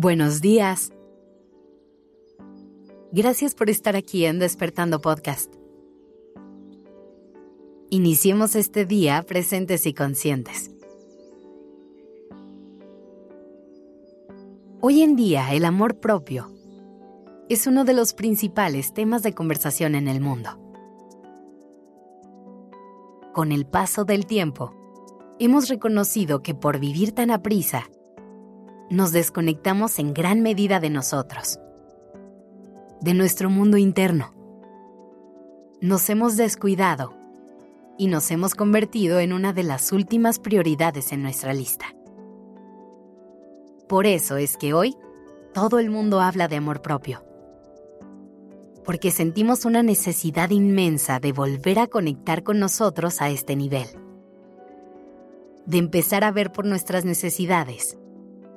Buenos días. Gracias por estar aquí en Despertando Podcast. Iniciemos este día presentes y conscientes. Hoy en día el amor propio es uno de los principales temas de conversación en el mundo. Con el paso del tiempo, hemos reconocido que por vivir tan a prisa, nos desconectamos en gran medida de nosotros, de nuestro mundo interno. Nos hemos descuidado y nos hemos convertido en una de las últimas prioridades en nuestra lista. Por eso es que hoy todo el mundo habla de amor propio. Porque sentimos una necesidad inmensa de volver a conectar con nosotros a este nivel. De empezar a ver por nuestras necesidades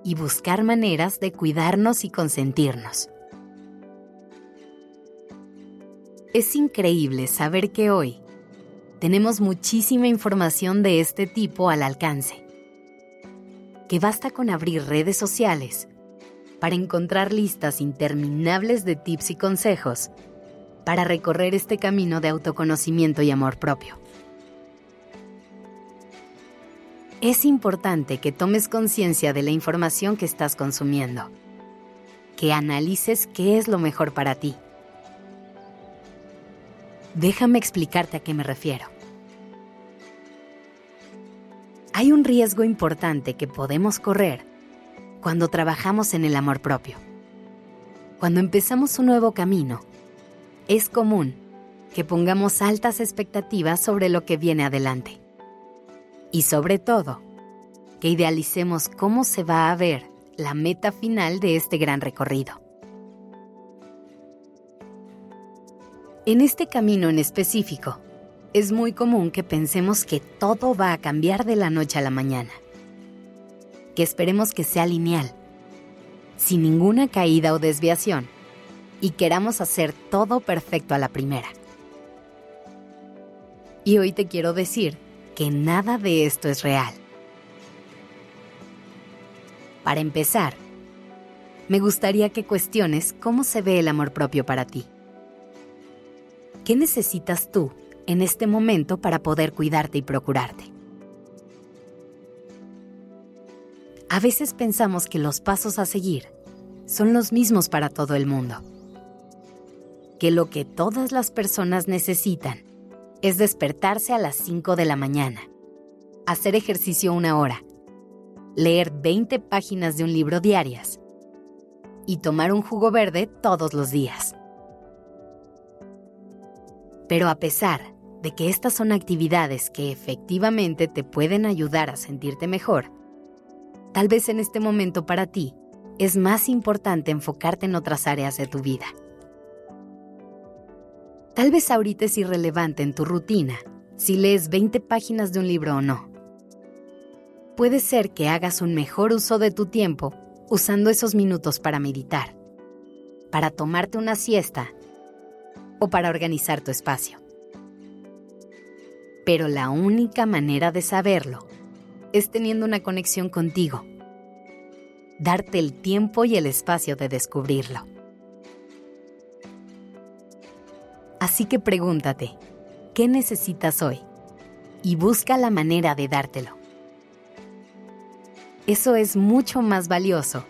y buscar maneras de cuidarnos y consentirnos. Es increíble saber que hoy tenemos muchísima información de este tipo al alcance, que basta con abrir redes sociales para encontrar listas interminables de tips y consejos para recorrer este camino de autoconocimiento y amor propio. Es importante que tomes conciencia de la información que estás consumiendo, que analices qué es lo mejor para ti. Déjame explicarte a qué me refiero. Hay un riesgo importante que podemos correr cuando trabajamos en el amor propio. Cuando empezamos un nuevo camino, es común que pongamos altas expectativas sobre lo que viene adelante y sobre todo, que idealicemos cómo se va a ver la meta final de este gran recorrido. En este camino en específico, es muy común que pensemos que todo va a cambiar de la noche a la mañana, que esperemos que sea lineal, sin ninguna caída o desviación, y queramos hacer todo perfecto a la primera. Y hoy te quiero decir que nada de esto es real. Para empezar, me gustaría que cuestiones cómo se ve el amor propio para ti. ¿Qué necesitas tú en este momento para poder cuidarte y procurarte? A veces pensamos que los pasos a seguir son los mismos para todo el mundo, que lo que todas las personas necesitan es despertarse a las 5 de la mañana, hacer ejercicio una hora, leer 20 páginas de un libro diarias y tomar un jugo verde todos los días. Pero a pesar de que estas son actividades que efectivamente te pueden ayudar a sentirte mejor, tal vez en este momento para ti es más importante enfocarte en otras áreas de tu vida. Tal vez ahorita es irrelevante en tu rutina si lees 20 páginas de un libro o no. Puede ser que hagas un mejor uso de tu tiempo usando esos minutos para meditar, para tomarte una siesta o para organizar tu espacio. Pero la única manera de saberlo es teniendo una conexión contigo, darte el tiempo y el espacio de descubrirlo. Así que pregúntate, ¿qué necesitas hoy? Y busca la manera de dártelo. Eso es mucho más valioso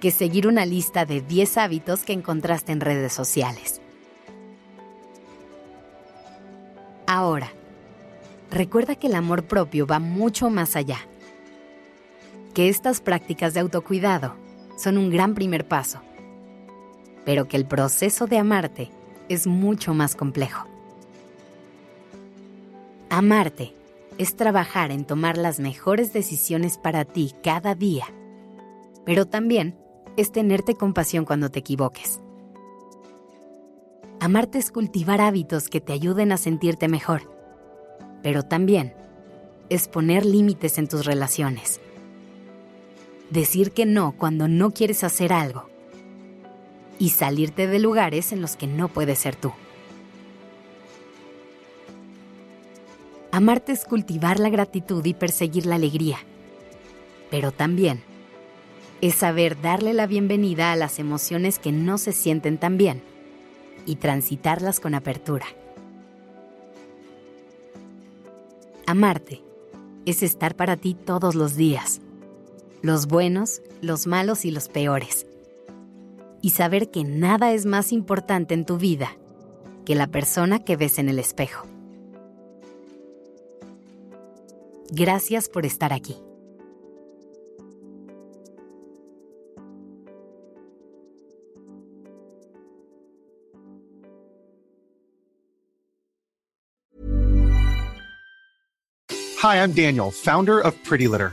que seguir una lista de 10 hábitos que encontraste en redes sociales. Ahora, recuerda que el amor propio va mucho más allá. Que estas prácticas de autocuidado son un gran primer paso, pero que el proceso de amarte es mucho más complejo. Amarte es trabajar en tomar las mejores decisiones para ti cada día, pero también es tenerte compasión cuando te equivoques. Amarte es cultivar hábitos que te ayuden a sentirte mejor, pero también es poner límites en tus relaciones. Decir que no cuando no quieres hacer algo y salirte de lugares en los que no puedes ser tú. Amarte es cultivar la gratitud y perseguir la alegría, pero también es saber darle la bienvenida a las emociones que no se sienten tan bien y transitarlas con apertura. Amarte es estar para ti todos los días, los buenos, los malos y los peores. Y saber que nada es más importante en tu vida que la persona que ves en el espejo. Gracias por estar aquí. Hi, I'm Daniel, founder of Pretty Litter.